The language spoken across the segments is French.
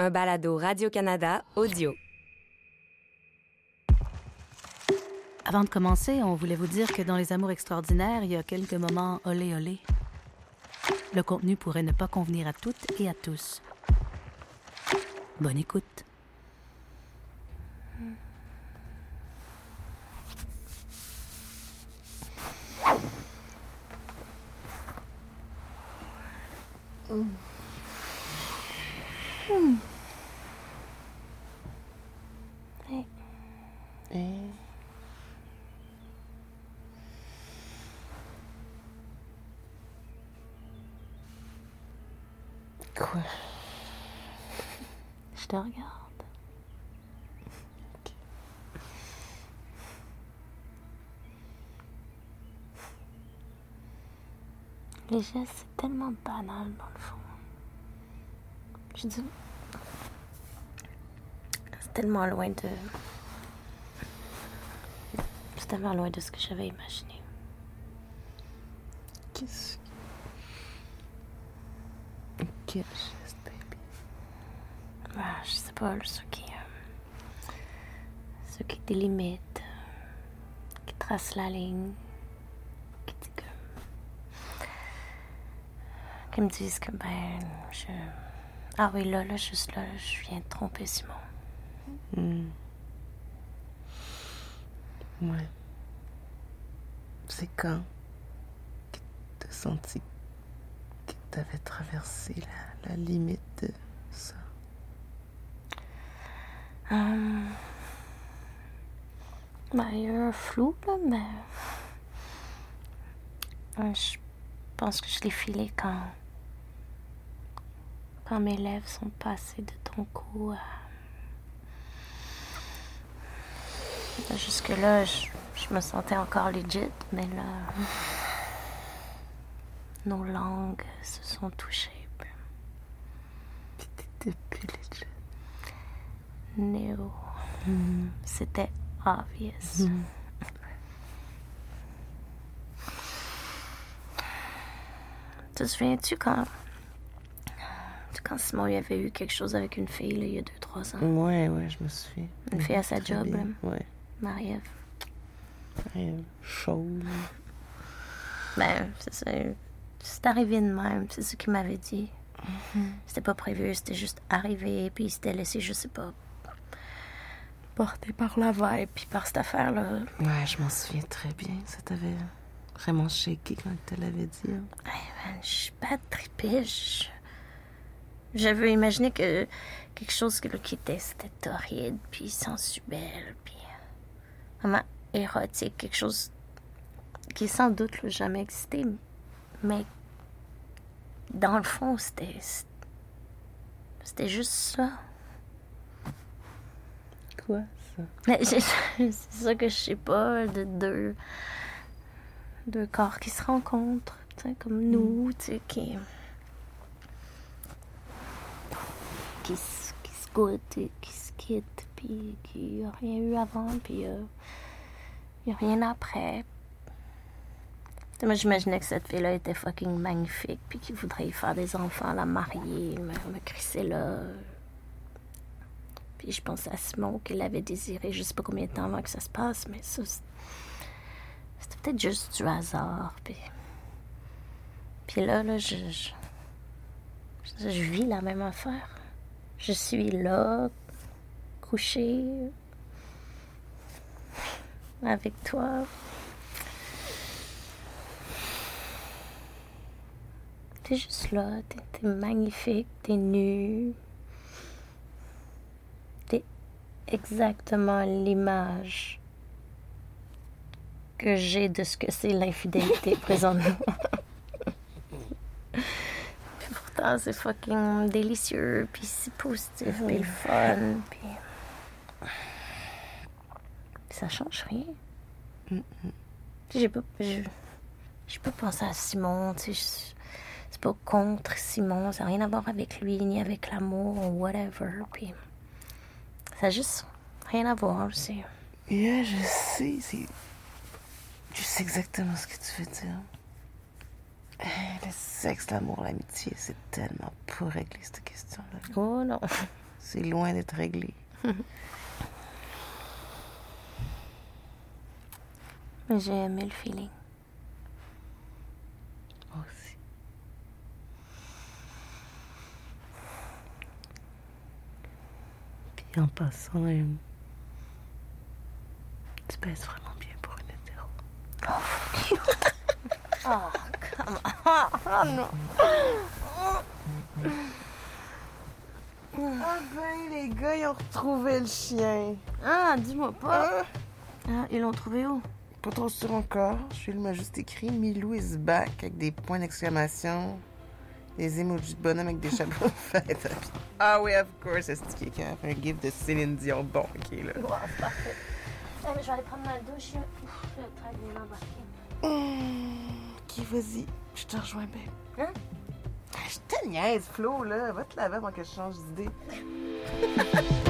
un balado Radio-Canada audio. Avant de commencer, on voulait vous dire que dans Les Amours extraordinaires, il y a quelques moments olé olé. Le contenu pourrait ne pas convenir à toutes et à tous. Bonne écoute. Quoi? Les gestes, c'est tellement banal dans le fond. Je dis. C'est tellement loin de. C'est tellement loin de ce que j'avais imaginé. Qu'est-ce que... Quel geste, baby? Ah, je sais pas, ceux qui. euh, ceux qui délimitent, euh, qui tracent la ligne, qui disent que. Qui me disent que, ben, je. Ah oui, là, là, juste là, je viens de tromper Simon. Hmm. Ouais. C'est quand que t'as senti que t'avais traversé la, la limite de ça? Hum. Ben, il y a un flou, là, mais. Je pense que je l'ai filé quand. Quand mes lèvres sont passées de ton cou à. Jusque-là, je, je me sentais encore legit, mais là. Nos langues se sont touchées. T'étais plus legit. No. C'était obvious. Te souviens-tu quand. Quand Simon il avait eu quelque chose avec une fille, là, il y a 2-3 ans? Ouais, ouais, je me souviens. Une fille à sa Très job, bien. là. Ouais. Marie-Ève. Ouais, Chaude. Ben, c'est ça. C'est arrivé de même, c'est ce qu'il m'avait dit. C'était pas prévu, c'était juste arrivé, puis il s'était laissé, je sais pas, porter par la vibe, puis par cette affaire-là. Ouais, je m'en souviens très bien. Ça t'avait vraiment shaké quand tu te l'avais dit. hein. Hey, man, je suis pas trippée. J'avais imaginé que quelque chose qui était, c'était torride, puis sensuel, puis vraiment érotique, quelque chose qui sans doute n'a jamais existé, mais dans le fond, c'était c'était juste ça. Quoi, ça? C'est ça que je sais pas, de deux, deux corps qui se rencontrent, comme nous, tu sais, qui, qui, se- qui goûtent, et qui se quittent, puis qui n'y a rien eu avant, puis il n'y a rien après. Moi, j'imaginais que cette fille-là était fucking magnifique, puis qu'il voudrait y faire des enfants, la marier, me, me crisser là. Puis je pensais à Simon qu'il l'avait désiré, je sais pas combien de temps avant que ça se passe, mais ça, c'était peut-être juste du hasard. Puis, puis là, là, je- je vis la même affaire. Je suis là, couchée, avec toi. T'es juste là, t'es t'es magnifique, t'es nue. T'es exactement l'image que j'ai de ce que c'est l'infidélité présentement. C'est fucking délicieux, puis c'est positif, puis le fun, puis... Ça change rien. J'ai pas... J'ai pas pensé à Simon, tu sais... C'est pas contre Simon, ça n'a rien à voir avec lui, ni avec l'amour, ou whatever, puis... Ça a juste rien à voir, c'est... Yeah, je sais, c'est... Je sais exactement ce que tu veux dire. Eh, Le sexe, l'amour, l'amitié, c'est tellement pas réglé, cette question-là. Oh non. C'est loin d'être réglé. Mais j'ai aimé le feeling. Moi aussi. Puis en passant, euh, tu pèses vraiment bien pour une hétéro. Ah ben, les gars, ils ont retrouvé le chien. Ah, dis-moi pas. Ah, Ah, ils l'ont trouvé où? Pas trop sûr encore. Je m'a juste écrit Milou is back avec des points d'exclamation. Des emojis de bonhomme avec des chapeaux de fête. Ah oui, of course, c'est ce qui est quand un gift de Céline Dion? Bon, ok, là. parfait. Ah, mais je vais aller prendre ma douche. Le train vient d'embarquer. Ok, vas-y? Je te rejoins, babe. Hein? Ah, Je te niaise, Flo, là. Va te laver avant que je change d'idée.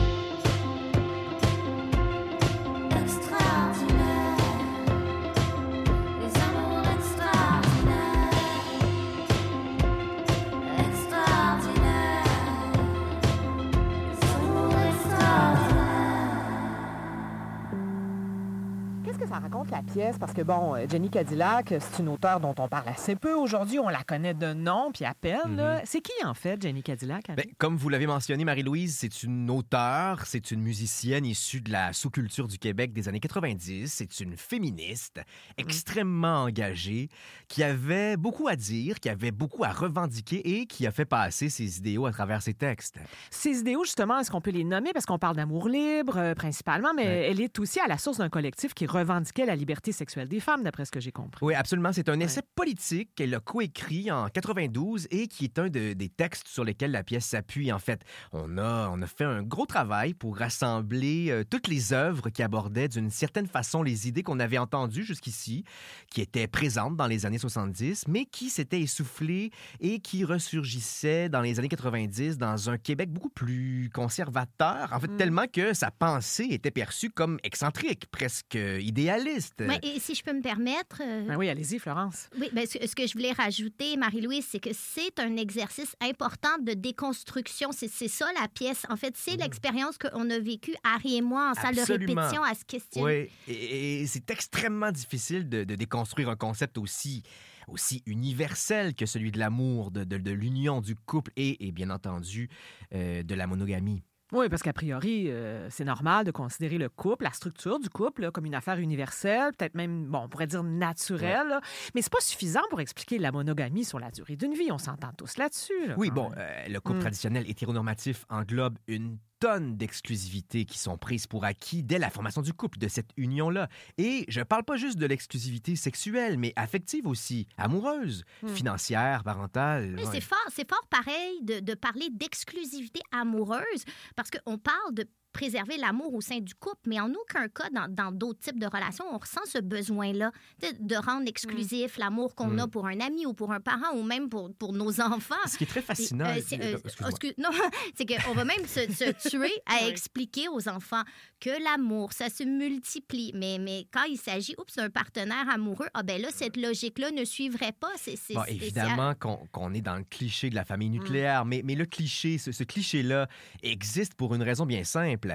raconte la pièce? Parce que, bon, euh, Jenny Cadillac, c'est une auteure dont on parle assez peu aujourd'hui. On la connaît de nom, puis à peine. là. C'est qui, en fait, Jenny Cadillac? Ben, comme vous l'avez mentionné, Marie-Louise, c'est une auteure, c'est une musicienne issue de la sous-culture du Québec des années 90. C'est une féministe extrêmement engagée qui avait beaucoup à dire, qui avait beaucoup à revendiquer et qui a fait passer ses idéaux à travers ses textes. Ces idéaux, justement, est-ce qu'on peut les nommer? Parce qu'on parle d'amour libre, euh, principalement, mais Ouais. elle est aussi à la source d'un collectif qui revendiquait la liberté sexuelle des femmes, d'après ce que j'ai compris. Oui, absolument. C'est un essai politique qu'elle a coécrit en 92 et qui est un de- des textes sur lesquels la pièce s'appuie. En fait, on a, on a fait un gros travail pour rassembler euh, toutes les œuvres qui abordaient d'une certaine façon les idées qu'on avait entendues jusqu'ici, qui étaient présentes dans les années 70, mais qui s'étaient essoufflées et qui ressurgissaient dans les années 90 dans un Québec beaucoup plus conservateur, en fait, tellement que sa pensée était perçue comme excentrique, presque idéaliste. Ouais, et si je peux me permettre, euh, Ben oui, allez-y, Florence. oui, ben, ce, ce que je voulais rajouter, Marie-Louise, c'est que c'est un exercice important de déconstruction. C'est c'est ça la pièce. En fait, c'est l'expérience qu'on a vécue, Harry et moi, en salle de répétition, à se questionner. Oui, et, et c'est extrêmement difficile de, de déconstruire un concept aussi, aussi universel que celui de l'amour, de, de- de l'union du couple et, et bien entendu, euh, de la monogamie. Oui, parce qu'a priori, euh, c'est normal de considérer le couple, la structure du couple, là, comme une affaire universelle, peut-être même, bon, on pourrait dire naturelle, là. mais c'est pas suffisant pour expliquer la monogamie sur la durée d'une vie. On s'entend tous là-dessus. là, Oui, bon, euh, le couple Mm. traditionnel hétéronormatif englobe une tonne d'exclusivités qui sont prises pour acquis dès la formation du couple, de cette union-là. Et je parle pas juste de l'exclusivité sexuelle, mais affective aussi, amoureuse, financière, parentale. Ouais. c'est fort, c'est fort pareil de, de parler d'exclusivité amoureuse parce qu'on parle de préserver l'amour au sein du couple, mais en aucun cas, dans dans d'autres types de relations, on ressent ce besoin-là de rendre exclusif l'amour qu'on a pour un ami ou pour un parent ou même pour, pour nos enfants. Ce qui est très fascinant. Euh, c'est- euh, euh, excuse-moi. excuse- non, c'est qu'on va même se, se tuer à expliquer aux enfants que l'amour, ça se multiplie. Mais, mais quand il s'agit oups, d'un partenaire amoureux, ah ben là, cette logique-là ne suivrait pas. C'est Bon, évidemment qu'on qu'on est dans le cliché de la famille nucléaire, mais, mais le cliché, ce, ce cliché-là existe pour une raison bien simple.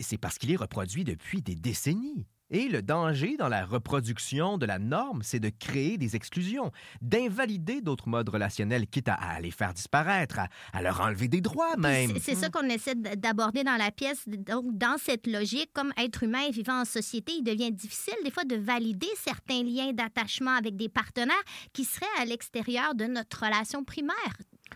C'est parce qu'il est reproduit depuis des décennies. Et le danger dans la reproduction de la norme, c'est de créer des exclusions, d'invalider d'autres modes relationnels, quitte à, à les faire disparaître, à, à leur enlever des droits même. C'est ça qu'on essaie d'aborder dans la pièce. Donc, dans cette logique, comme être humain et vivant en société, il devient difficile des fois de valider certains liens d'attachement avec des partenaires qui seraient à l'extérieur de notre relation primaire.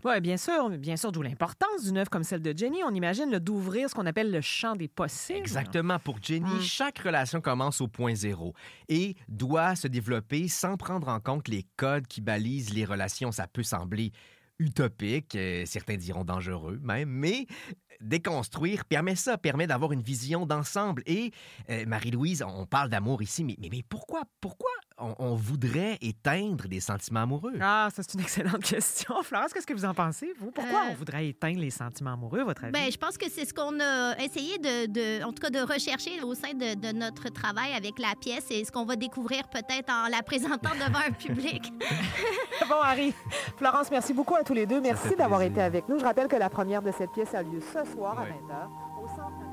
Oui, bien sûr, bien sûr, d'où l'importance d'une œuvre comme celle de Jenny. On imagine d'ouvrir ce qu'on appelle le champ des possibles. Exactement. Pour Jenny, Mm. chaque relation commence au point zéro et doit se développer sans prendre en compte les codes qui balisent les relations. Ça peut sembler utopique, euh, certains diront dangereux même, mais déconstruire permet ça, permet d'avoir une vision d'ensemble. Et euh, Marie-Louise, on parle d'amour ici, mais, mais, mais pourquoi, pourquoi on, on voudrait éteindre des sentiments amoureux? Ah, ça, c'est une excellente question. Florence, qu'est-ce que vous en pensez, vous? Pourquoi Euh, on voudrait éteindre les sentiments amoureux, à votre avis? Ben, je pense que c'est ce qu'on a essayé de, de- en tout cas, de rechercher au sein de, de notre travail avec la pièce et ce qu'on va découvrir peut-être en la présentant devant un public. Bon, Harry, Florence, merci beaucoup à tous les deux. Merci d'avoir été avec nous. Je rappelle que la première de cette pièce a lieu ce soir à Ouais. 20h au Centre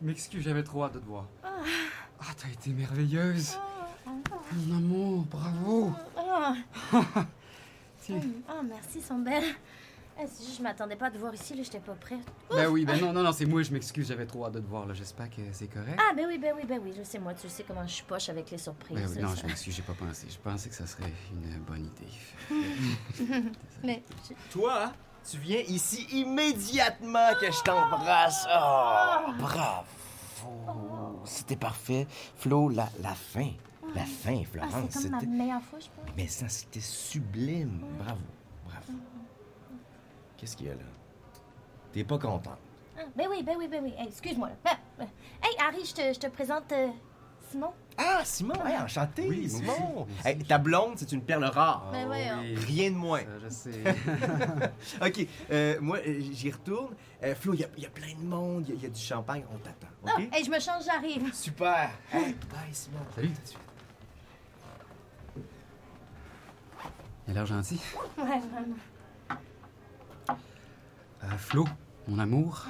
M'excuse, j'avais trop hâte de te voir. Ah, t'as été merveilleuse. Mon amour, bravo. Ah, ah, merci, ils sont belles. Ah, c'est juste, je m'attendais pas à te voir ici, là, j'étais pas prête. Ben oui, ben non, non, non, c'est moi, je m'excuse, j'avais trop hâte de te voir, là. J'espère que c'est correct. Ah, ben oui, ben oui, ben oui, je sais, moi, tu sais comment je suis poche avec les surprises. Ben oui, non, ça. je m'excuse, j'ai pas pensé. Je pensais que ça serait une bonne idée. Mais, je- Toi, tu viens ici immédiatement que je t'embrasse. Oh, bravo. C'était parfait. Flo, la, la fin. La fin, ah, Florence. c'est comme ma meilleure fois, je pense. Mais ça, c'était sublime. Bravo. Bravo. Qu'est-ce qu'il y a là? T'es pas contente? Ah, ben oui, ben oui, ben oui. Hey, excuse-moi. Ben, ben. Hey, Harry, je te, je te présente euh, Simon? Ah, Simon, hey, enchanté, Oui, moi Simon. aussi, moi aussi. Hey, ta blonde, c'est une perle rare. Ben ouais, oui. Rien de moins. Ça, je sais. OK, euh, moi, euh, j'y retourne. Euh, Flo, il y, a- il y a plein de monde, il y a- il y, a du champagne, on t'attend, Ah, OK? hey, je me change, j'arrive. Super. Hey, bye, Simon. Salut. Il a l'air gentil. Ouais, vraiment. Euh, Flo, mon amour.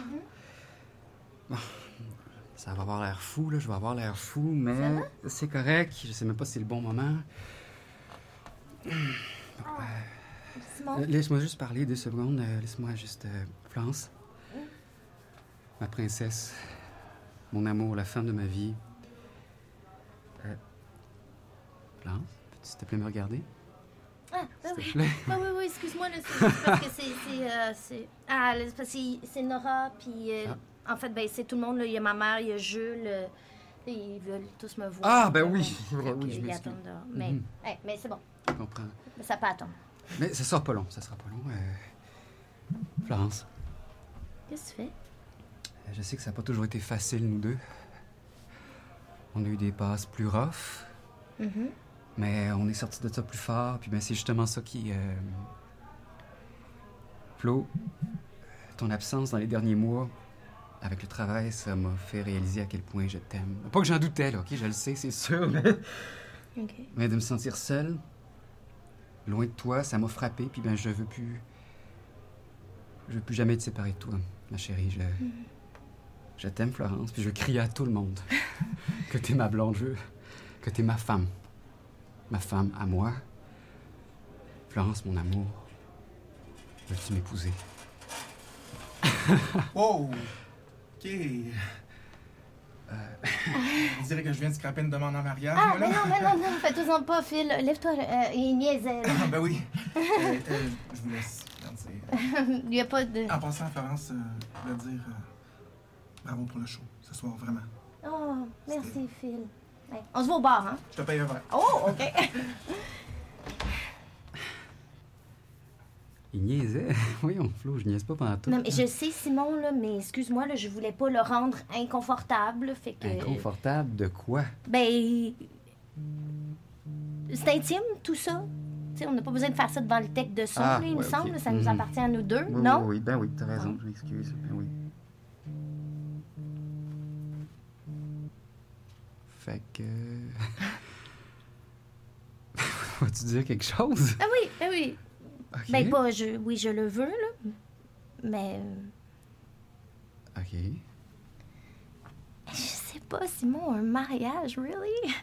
Bon, ça va avoir l'air fou, là. Je vais avoir l'air fou, mais c'est correct. Je sais même pas si c'est le bon moment. Simon. Euh, Laisse-moi juste parler deux secondes. Euh, Laisse-moi juste. euh, Florence. Ma princesse. Mon amour, la femme de ma vie. Euh, Florence, peux-tu s'il te plaît me regarder? Ah, S'il oui. plaît. Oui, oui, oui, excuse-moi, c'est parce que c'est. c'est, ah, c'est Nora, puis. euh, En fait, ben, c'est tout le monde, là. Il y a ma mère, il y a Jules. euh, ils veulent tous me voir. Ah, ben oui, oui, je ils m'excuse. attendent dehors. Mais, Mhm. hey, mais c'est bon. Je comprends. Ça peut attendre. Mais ça sera pas long, ça sera pas long. Euh, Florence, Qu'est-ce que tu fais? euh, je sais que ça n'a pas toujours été facile, nous deux. On a eu des passes plus rough, Mhm. mais on est sortis de ça plus fort. Puis ben, c'est justement ça qui. Euh... Flo, ton absence dans les derniers mois, avec le travail, ça m'a fait réaliser à quel point je t'aime. Pas que j'en doutais, là, ok? Je le sais, c'est sûr, mais. OK. Mais de me sentir seul, loin de toi, ça m'a frappé, puis ben je veux plus. Je veux plus jamais te séparer de toi, ma chérie. Je. Je t'aime, Florence, puis je crie à tout le monde que t'es ma blonde, je veux que t'es ma femme. Ma femme à moi. Florence, mon amour, veux-tu m'épouser? Oh! OK. Euh, on dirait que je viens de scraper une demande en mariage. Ah, mais non, mais non, non, fais-toi-en pas, Phil. Lève-toi, euh, il niaisait. Ah, ben oui. Euh, euh, je vous laisse. C'est- Il n'y a pas de. En passant, Florence, euh, je voulais dire euh, bravo pour le show ce soir, vraiment. Oh, merci, Phil. Ouais. On se voit au bar, hein? Je te paye un verre. Oh, OK. Il niaisait. Voyons, Flo, je niaise pas pendant tout. Non, mais je sais, Simon, là, mais excuse-moi, là, je voulais pas le rendre inconfortable, fait que... Inconfortable de quoi? Ben... C'est intime, tout ça. Tu sais, on n'a pas besoin de faire ça devant le tech de son, Ah, là, il me ouais, ok. semble. Ça nous Mhm. appartient à nous deux, Oui, non? Oui, oui, ben oui, t'as raison, je m'excuse. Ben oui. Fait que. Vas-tu dire quelque chose? Ah oui, ah oui. Ok. Ben pas, je... oui, je le veux, là. Mais... OK. Je sais pas, Simon, un mariage, really?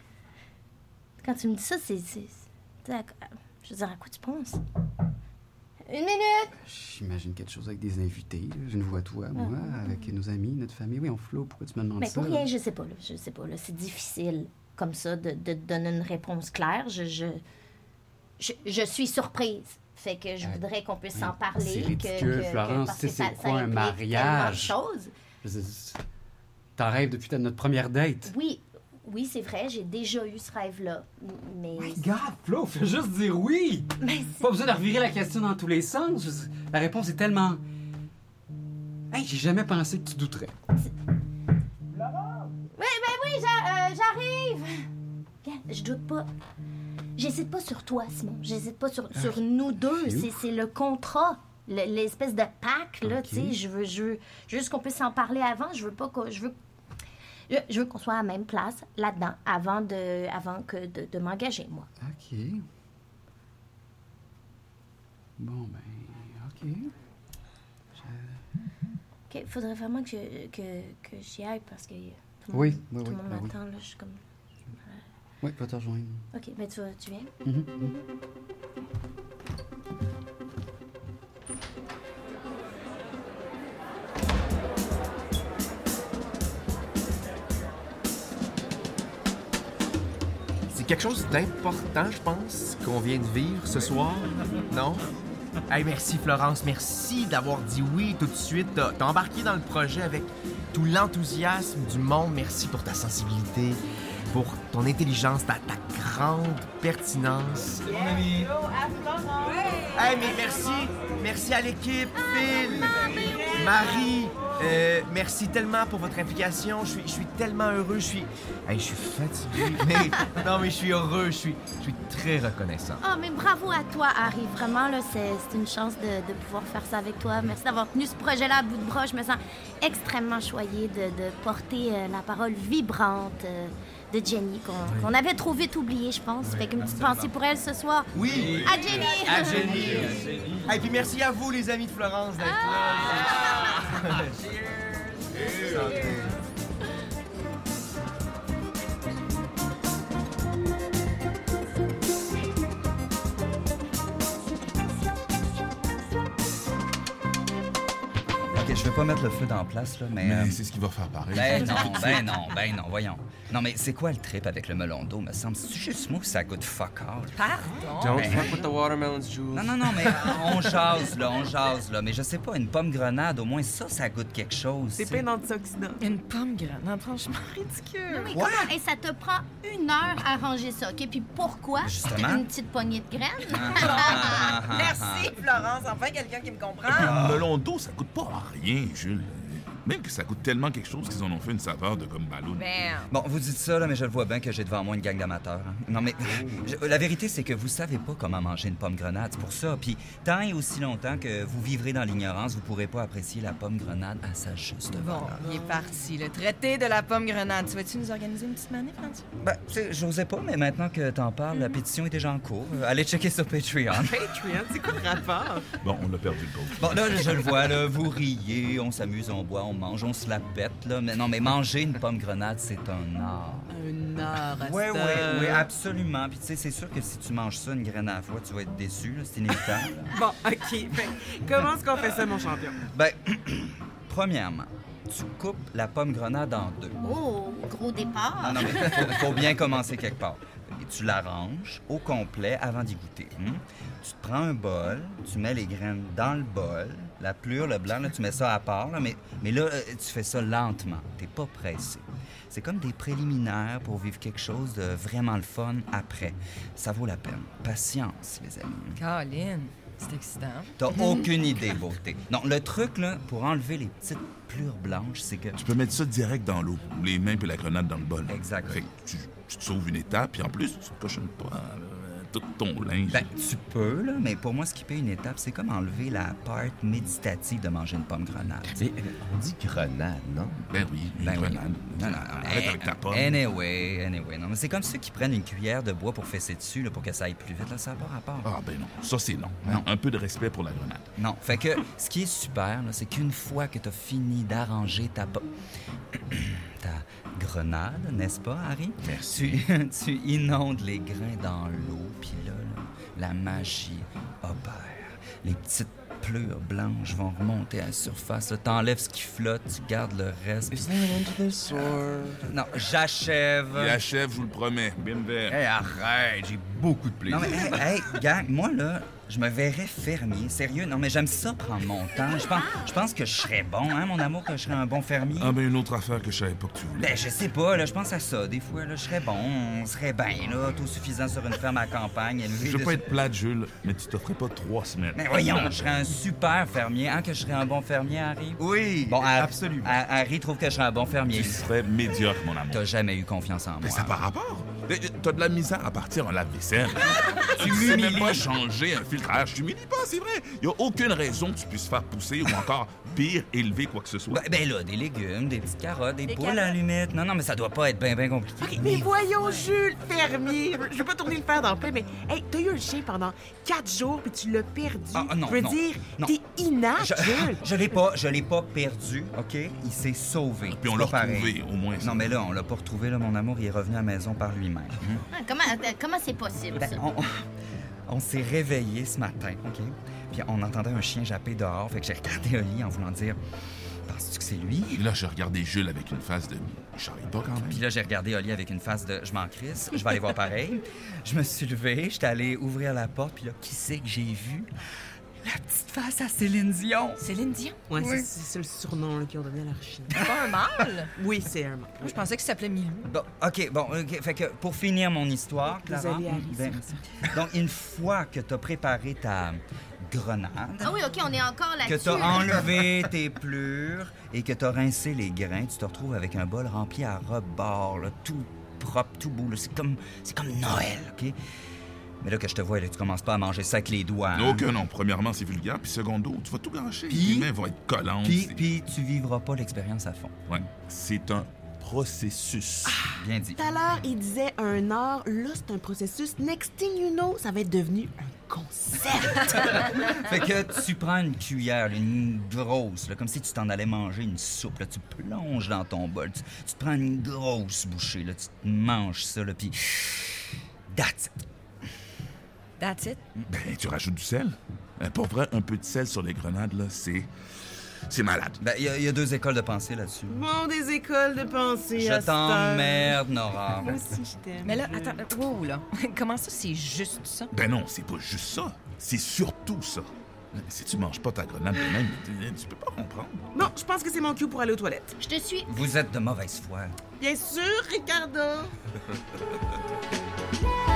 Quand tu me dis ça, c'est. Je veux dire, à quoi tu penses? Une minute! J'imagine quelque chose avec des invités. là. Je ne vois toi, moi, avec nos amis, notre famille. Oui, on Flo, pourquoi tu me demandes Mais ça? pour rien, je sais pas, là. Je sais pas, là. C'est difficile, comme ça, de, de te donner une réponse claire. Je. Je, je, je suis surprise. Fait que je Euh, voudrais qu'on puisse en parler. c'est que- ridicule, que- que- Florence. que c'est ça quoi un mariage? T'en rêves depuis notre première date? Oui, oui, c'est vrai, j'ai déjà eu ce rêve-là. Mais. Regarde, Flo, fais juste dire oui! Mais Pas besoin de revirer la question dans tous les sens. La réponse est tellement. Hey, j'ai jamais pensé que tu douterais. Oui, ben oui, euh, j'arrive. Je doute pas. J'hésite pas sur toi, Simon. J'hésite pas sur, sur nous deux. C'est le contrat. le- L'espèce de pacte, là, Ok. tu sais. Je veux, je veux juste qu'on puisse en parler avant. Je veux pas qu'on... Je veux... Je, veux qu'on soit à la même place, là-dedans, avant de, avant que de, de m'engager, moi. OK. Bon, ben, OK. OK, faudrait vraiment que, je- que, que j'y aille parce que tout le Oui, monde, oui, tout oui, le monde ben m'attend, là. Je suis comme... Oui, je vais te rejoindre. OK, ben tu, vas- tu viens? C'est quelque chose d'important, je pense, qu'on vient de vivre ce soir, non? Hey, merci Florence, merci d'avoir dit oui tout de suite. T'as embarqué dans le projet avec tout l'enthousiasme du monde. Merci pour ta sensibilité, pour ton intelligence, ta, ta grande pertinence. Mon ami. Hey, mais merci, merci à l'équipe, Phil, Marie, euh, merci tellement pour votre implication. Je suis, je suis tellement heureux, je suis, hey, je suis fatigué, mais non, mais je suis heureux, je suis, je suis très reconnaissant. Ah, mais bravo à toi, Harry. Vraiment, là, c'est c'est une chance de, de pouvoir faire ça avec toi. Merci d'avoir tenu ce projet-là à bout de bras. Je me sens extrêmement choyée de, de porter euh, la parole vibrante euh, de Jenny, qu'on avait trop vite oubliée, je pense. fait qu'une petite pensée pour elle ce soir. Oui, À Jenny! à Jenny. Et puis merci à vous, les amis de Florence, d'être là. Santé. Ok, je vais pas mettre le feu dans la place, là, mais. Mais euh, c'est ce qui va faire pareil. Ben non, ben non, ben non, voyons. Non, mais c'est quoi le trip avec le melon d'eau, me semble? C'est juste moi que ça goûte fuck all? Pardon? Don't Mais- fuck with the watermelon juice. Non, non, non, mais on jase, là, on jase, là. Mais je sais pas, une pomme grenade, au moins ça, ça goûte quelque chose. C'est plein d'antioxydants. Une pomme grenade, franchement ridicule. Non, mais comment? Et ça te prend une heure à ranger ça, OK? Puis pourquoi? Justement. Une petite poignée de graines? Merci, Florence. Enfin, quelqu'un qui me comprend. Le melon d'eau, ça coûte pas à rien, Jules. Même que ça coûte tellement quelque chose qu'ils en ont fait une saveur de comme ballon. Bon, vous dites ça, là, mais je le vois bien que j'ai devant moi une gang d'amateurs. hein. Non, mais je- la vérité, c'est que vous savez pas comment manger une pomme grenade. C'est pour ça. Puis, tant et aussi longtemps que vous vivrez dans l'ignorance, vous pourrez pas apprécier la pomme grenade à sa juste Bon, valeur. il est parti. Le traité de la pomme grenade. Tu vas-tu nous organiser une petite manif, François? Ben, tu sais, j'osais pas, mais maintenant que t'en parles, la pétition est déjà en cours. Euh, Allez checker sur Patreon. Patreon, c'est quoi le rapport? Bon, on l'a perdu le pauvre. Bon, là, je le vois, là, vous riez, on s'amuse, on boit, on mange, on se la pète, là. Mais non, mais manger une pomme grenade, c'est un art. Un art, Oui, oui, Asta. oui, absolument. Puis tu sais, c'est sûr que si tu manges ça une graine à la fois, tu vas être déçu, là, c'est inévitable. Bon, OK. Fait, comment est-ce qu'on fait ça, mon champion? ben, premièrement, tu coupes la pomme grenade en deux. Oh, gros départ. Non, non, mais faut, faut bien commencer quelque part. Tu l'arranges au complet avant d'y goûter. hein. Tu te prends un bol, tu mets les graines dans le bol, la plure, le blanc, tu mets ça à part, mais, mais là, euh, tu fais ça lentement. T'es pas pressé. C'est comme des préliminaires pour vivre quelque chose de vraiment le fun après. Ça vaut la peine. Patience, les amis. Colin, c'est excitant. T'as aucune idée, beauté. Non, le truc, là, pour enlever les petites plures blanches, c'est que... Tu peux mettre ça direct dans l'eau, les mains et la grenade dans le bol. Exact. Fait que tu, tu te sauves une étape, puis en plus, tu te cochonnes pas tout ton linge. Ben, tu peux, là, mais pour moi, skipper une étape, c'est comme enlever la part méditative de manger une pomme grenade. Mais on dit grenade, non? Ben oui, une Ben oui. grenade. Non, non, Arrête eh, avec ta pomme. Anyway, anyway. Non, mais c'est comme ceux qui prennent une cuillère de bois pour fesser dessus, là, pour que ça aille plus vite. Là, ça n'a pas rapport. Ah ben non, ça c'est non. Non. Un peu de respect pour la grenade. Non. Fait que ce qui est super, là, c'est qu'une fois que tu as fini d'arranger ta po- ta grenade, n'est-ce pas, Harry? Merci. Tu, tu inondes les grains dans l'eau, puis là, là, la magie opère. Les petites pleurs blanches vont remonter à la surface. T'enlèves ce qui flotte, tu gardes le reste. puis- Non, j'achève. Il achève, je vous le promets. Bien vert. Hey, arrête, j'ai beaucoup de plaisir. Non, mais hey, hey, gang, moi, là, je me verrais fermier. Sérieux, non, mais j'aime ça prendre mon temps. Je pense, je pense que je serais bon, hein, mon amour, que je serais un bon fermier. Ah ben une autre affaire que je savais pas que tu voulais. Ben, je sais pas, là, je pense à ça. Des fois, là, je serais bon, on serait bien, là, tout suffisant sur une ferme à campagne. Je veux pas être plate, Jules, mais tu t'offrais pas trois semaines. Mais voyons, je serais un super fermier. Hein, que je serais un bon fermier, Harry? Oui, Bon, Har- absolument. Ha- Harry trouve que je serais un bon fermier. Tu serais médiocre, mon amour. T'as jamais eu confiance en moi. Mais ça par rapport. Euh, T'as de la misère à partir un lave-vaisselle. Tu sais même pas changer un filtrage. Tu m'humilies pas, c'est vrai. Y a aucune raison que tu puisses faire pousser ou encore, pire, élever quoi que ce soit. Ben, ben là, des légumes, des petites carottes, des, Des poules à la limite. Non, non, mais ça doit pas être bien, bien compliqué. Mais voyons, Jules, fermier. Je veux pas tourner le fer dans le plein, mais hey, t'as eu un chien pendant quatre jours puis tu l'as perdu. Ah, ah, non, je veux non, dire, non. t'es inapte, Je, Jules. je l'ai pas, je l'ai pas perdu, OK? Il s'est sauvé. Puis on l'a retrouvé, au moins. ça. Non, mais là, on l'a pas retrouvé, là, mon amour. Il est revenu à la maison par lui-même. hein. Ah, Comment, euh, comment c'est possible, Ben, ça? on on s'est réveillé ce matin, OK? Puis on entendait un chien japper dehors. Fait que j'ai regardé Oli en voulant dire Penses-tu que c'est lui? Là, j'ai regardé Jules avec une face de. Je pas quand même. Puis là, j'ai regardé Oli avec une face de je m'en crisse, je vais aller voir pareil. Je me suis levé, j'étais allé ouvrir la porte, puis là, qui c'est que j'ai vu? La petite face à Céline Dion. Céline Dion? Ouais, Oui. c'est- le surnom qu'ils ont donné à leur chien. C'est pas un mâle? Oui, c'est un mâle. Moi, je pensais qu'il s'appelait Milou. Bon, OK, bon, OK. Fait que pour finir mon histoire, Clara, ben, donc une fois que t'as préparé ta grenade, Ah oui, OK, on est encore que là-dessus. t'as enlevé tes plures et que t'as rincé les grains, tu te retrouves avec un bol rempli à rebord, là, tout propre, tout beau. C'est comme, c'est comme Noël, OK? Mais là que je te vois, là, tu commences pas à manger ça avec les doigts. hein? Ok, non. Premièrement, c'est vulgaire. Puis secondo, tu vas tout gâcher. Puis- Les mains vont être collantes. Puis, puis tu vivras pas l'expérience à fond. Ouais. C'est un processus. Bien dit. Tout à l'heure, il disait un art. Là, c'est un processus. Next thing you know, ça va être devenu un concept. Fait que tu prends une cuillère, une grosse, là, comme si tu t'en allais manger une soupe. Là, tu plonges dans ton bol, tu, tu te prends une grosse bouchée, là, tu te manges ça, là, puis that's it. That's it? Ben, tu rajoutes du sel. Euh, Pour vrai, un peu de sel sur les grenades, là, c'est. C'est malade. Ben, il y, a- il y a deux écoles de pensée là-dessus. bon, des écoles de pensée. Je t'emmerde, Nora. Moi aussi, je t'aime. Mais là, attends, wow, là. Comment ça, c'est juste ça? Ben non, c'est pas juste ça. C'est surtout ça. Si tu manges pas ta grenade de même, tu, tu peux pas comprendre. Bon, je pense que c'est mon cue pour aller aux toilettes. Je te suis. Vous êtes de mauvaise foi. Bien sûr, Ricardo.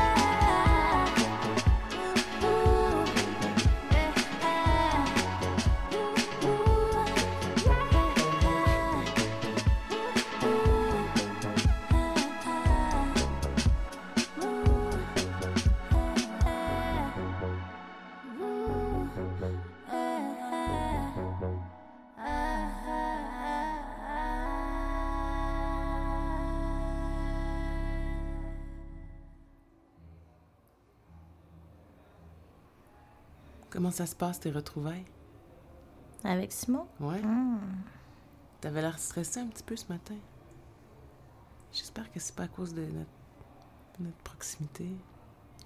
Comment ça se passe, tes retrouvailles? Avec Simon? Ouais. Hmm. T'avais l'air stressé un petit peu ce matin. J'espère que c'est pas à cause de notre, notre proximité.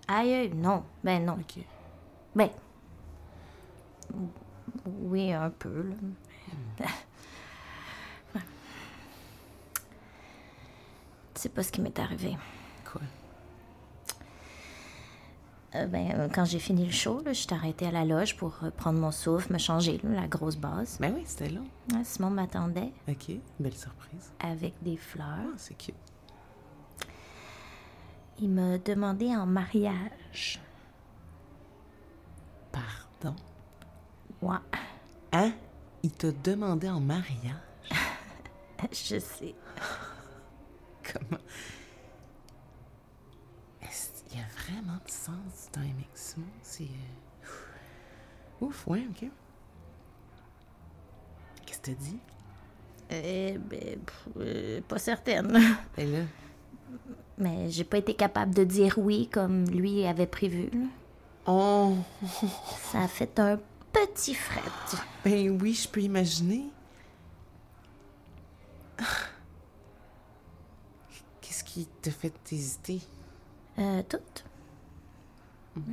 Aïe, non. Ben non. Ok. Ben. Oui, un peu, là. Ouais. Tu sais pas ce qui m'est arrivé. Quoi? Euh, ben, euh, quand j'ai fini le show, là, je suis arrêtée à la loge pour prendre mon souffle, me changer, là, la grosse base. Ben oui, c'était long. Ouais, Simon m'attendait Ok, belle surprise. avec des fleurs. Ah, c'est cute. Il m'a demandé en mariage. Pardon? Ouais, Hein? Il t'a demandé en mariage? je sais. Comment? Il y a vraiment du sens du timing. Simon, c'est. euh, Ouf, ouais, ok. Qu'est-ce que t'as dit? Eh ben, pff, euh, pas certaine. Ben là, Mais j'ai pas été capable de dire oui comme lui avait prévu. là. oh. Ça a fait un petit fret. Ben oui, je peux imaginer. Qu'est-ce qui t'a fait hésiter? Euh, toutes.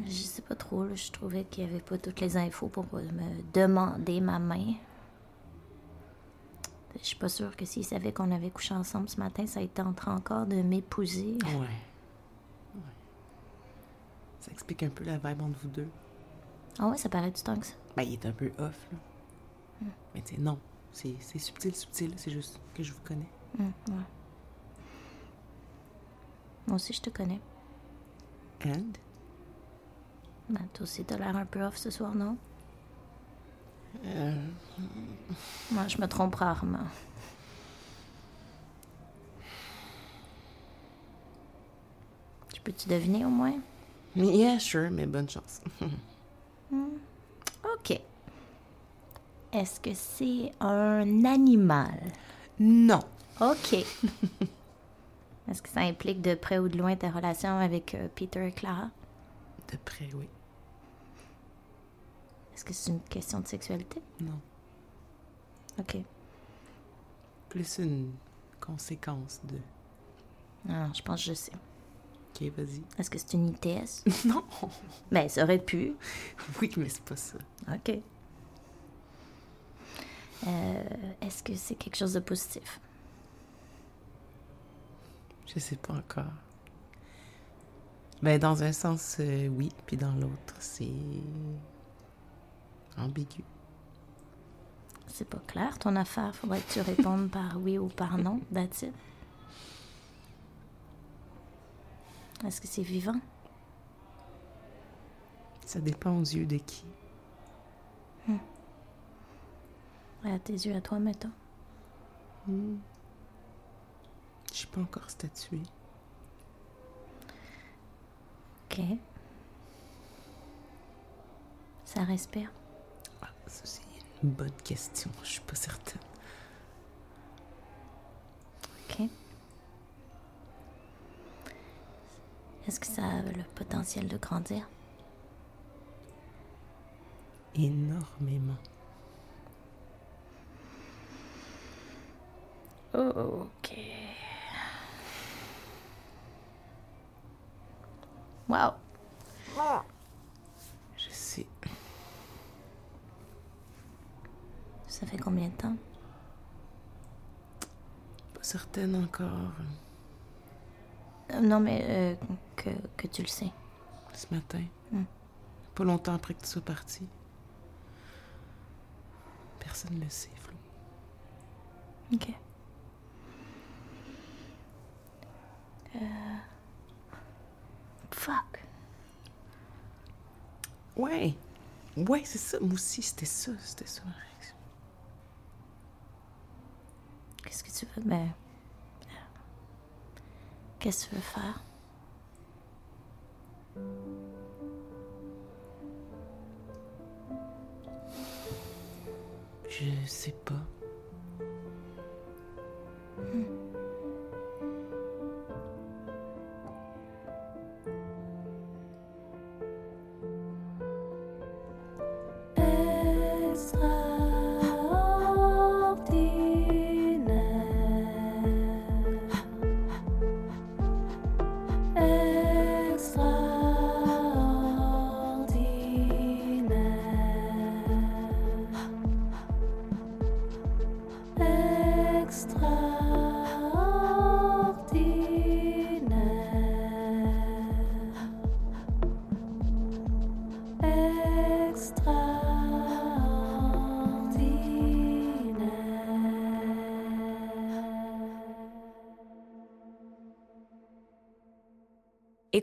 Je sais pas trop, là, je trouvais qu'il y avait pas toutes les infos pour me demander ma main. Je suis pas sûre que s'il savait qu'on avait couché ensemble ce matin, ça a été en train encore de m'épouser. Ouais. ouais. Ça explique un peu la vibe entre vous deux. Ah ouais, ça paraît du temps que ça. Ben, il est un peu off, là. Mais tu sais, non. C'est subtil, subtil. C'est juste que je vous connais. Ouais. Moi aussi, je te connais. And? Ben, toi aussi, t'as l'air un peu off ce soir, non? Euh... Moi, je me trompe rarement. Tu peux-tu deviner au moins? Yeah, sure, mais bonne chance. Hmm. OK. Est-ce que c'est un animal? Non. OK. Est-ce que ça implique de près ou de loin ta relation avec euh, Peter et Clara? De près, oui. Est-ce que c'est une question de sexualité? Non. OK. Plus une conséquence de. Ah, je pense que je sais. Ok, vas-y. Est-ce que c'est une ITS? non. Ben, ça aurait pu. Oui, mais c'est pas ça. OK. Euh, Est-ce que c'est quelque chose de positif? Je sais pas encore. Ben, dans un sens, euh, oui, puis dans l'autre, c'est. ambigu. C'est pas clair, ton affaire. Faudrait que tu répondes par oui ou par non. That's it. Est-ce que c'est vivant? Ça dépend aux yeux de qui. À tes yeux, à toi, mettons. Hmm. Je suis pas encore statuée. OK. Ça respire. Ah, ça, c'est une bonne question. Je suis pas certaine. OK. Est-ce que ça a le potentiel de grandir? Énormément. OK. Wow. Je sais. Ça fait combien de temps? Pas certaine encore. Euh, non, mais euh, que, que tu le sais. Ce matin. Hmm. Pas longtemps après que tu sois parti. Personne ne le sait, Flo. OK. Euh... Fuck? Ouais. Ouais, c'est ça. Moi aussi, c'était ça. C'était ça ma réaction. Qu'est-ce que tu veux? Ben. Qu'est-ce que tu veux faire? Je sais pas.